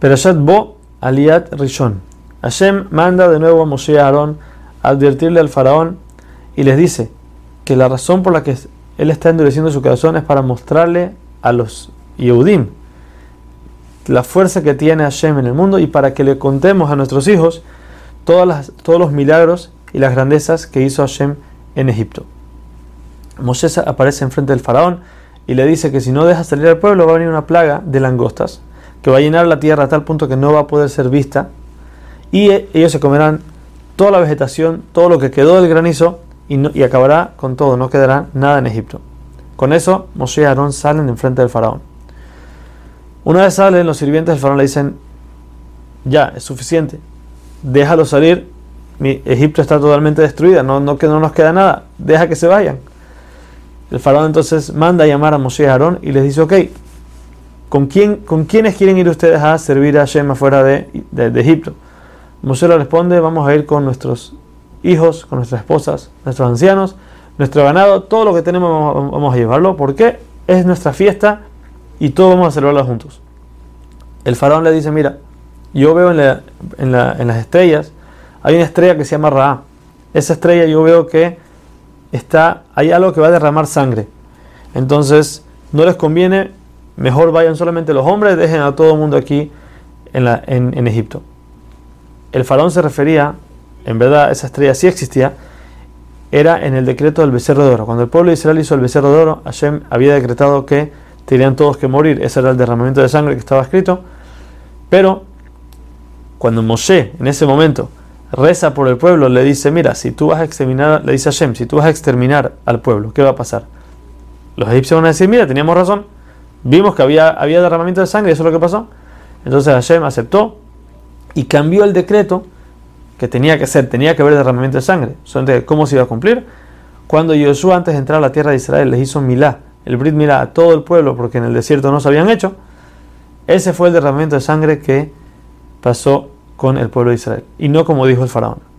Perashat Bo Aliat Rishon. Hashem manda de nuevo a Moshe y a Aarón a advertirle al faraón y les dice que la razón por la que él está endureciendo su corazón es para mostrarle a los Yehudim la fuerza que tiene Hashem en el mundo y para que le contemos a nuestros hijos todos los milagros y las grandezas que hizo Hashem en Egipto. Moshe aparece enfrente del faraón y le dice que si no deja salir al pueblo va a venir una plaga de langostas que va a llenar la tierra a tal punto que no va a poder ser vista y e, ellos se comerán toda la vegetación, todo lo que quedó del granizo y, y acabará con todo, no quedará nada en Egipto. Con eso Moshe y Aarón salen enfrente del faraón. Una vez salen, los sirvientes del faraón le dicen, ya, es suficiente, déjalo salir, mi Egipto está totalmente destruida, no, no, no nos queda nada, deja que se vayan. El faraón entonces manda a llamar a Moshe y Aarón y les dice, ok, ¿con, quién, ¿con quiénes quieren ir ustedes a servir a Hashem afuera de, de, Egipto? Moshe le responde, vamos a ir con nuestros hijos, con nuestras esposas, nuestros ancianos, nuestro ganado, todo lo que tenemos vamos a llevarlo, porque es nuestra fiesta y todos vamos a celebrarlo juntos. El faraón le dice, mira, yo veo en, en, las estrellas, hay una estrella que se llama Ra. Esa estrella yo veo que está, hay algo que va a derramar sangre. Entonces, no les conviene, mejor vayan solamente los hombres, dejen a todo el mundo aquí en, Egipto. El faraón se refería, en verdad esa estrella sí existía, era en el decreto del becerro de oro. Cuando el pueblo de Israel hizo el becerro de oro, Hashem había decretado que tenían todos que morir. Ese era el derramamiento de sangre que estaba escrito. Pero cuando Moshe en ese momento reza por el pueblo, le dice, mira, si tú vas a exterminar, le dice Hashem, si tú vas a exterminar al pueblo, ¿qué va a pasar? Los egipcios van a decir, mira, teníamos razón, vimos que había, había derramamiento de sangre, eso es lo que pasó. Entonces Hashem aceptó y cambió el decreto que tenía que ser, tenía que haber derramamiento de sangre. ¿Cómo se iba a cumplir? Cuando Josué antes de entrar a la tierra de Israel les hizo milá, el Brit Milá a todo el pueblo porque en el desierto no se habían hecho, ese fue el derramamiento de sangre que pasó con el pueblo de Israel y no como dijo el faraón.